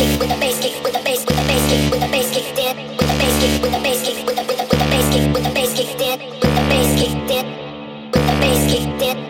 with the base kick it.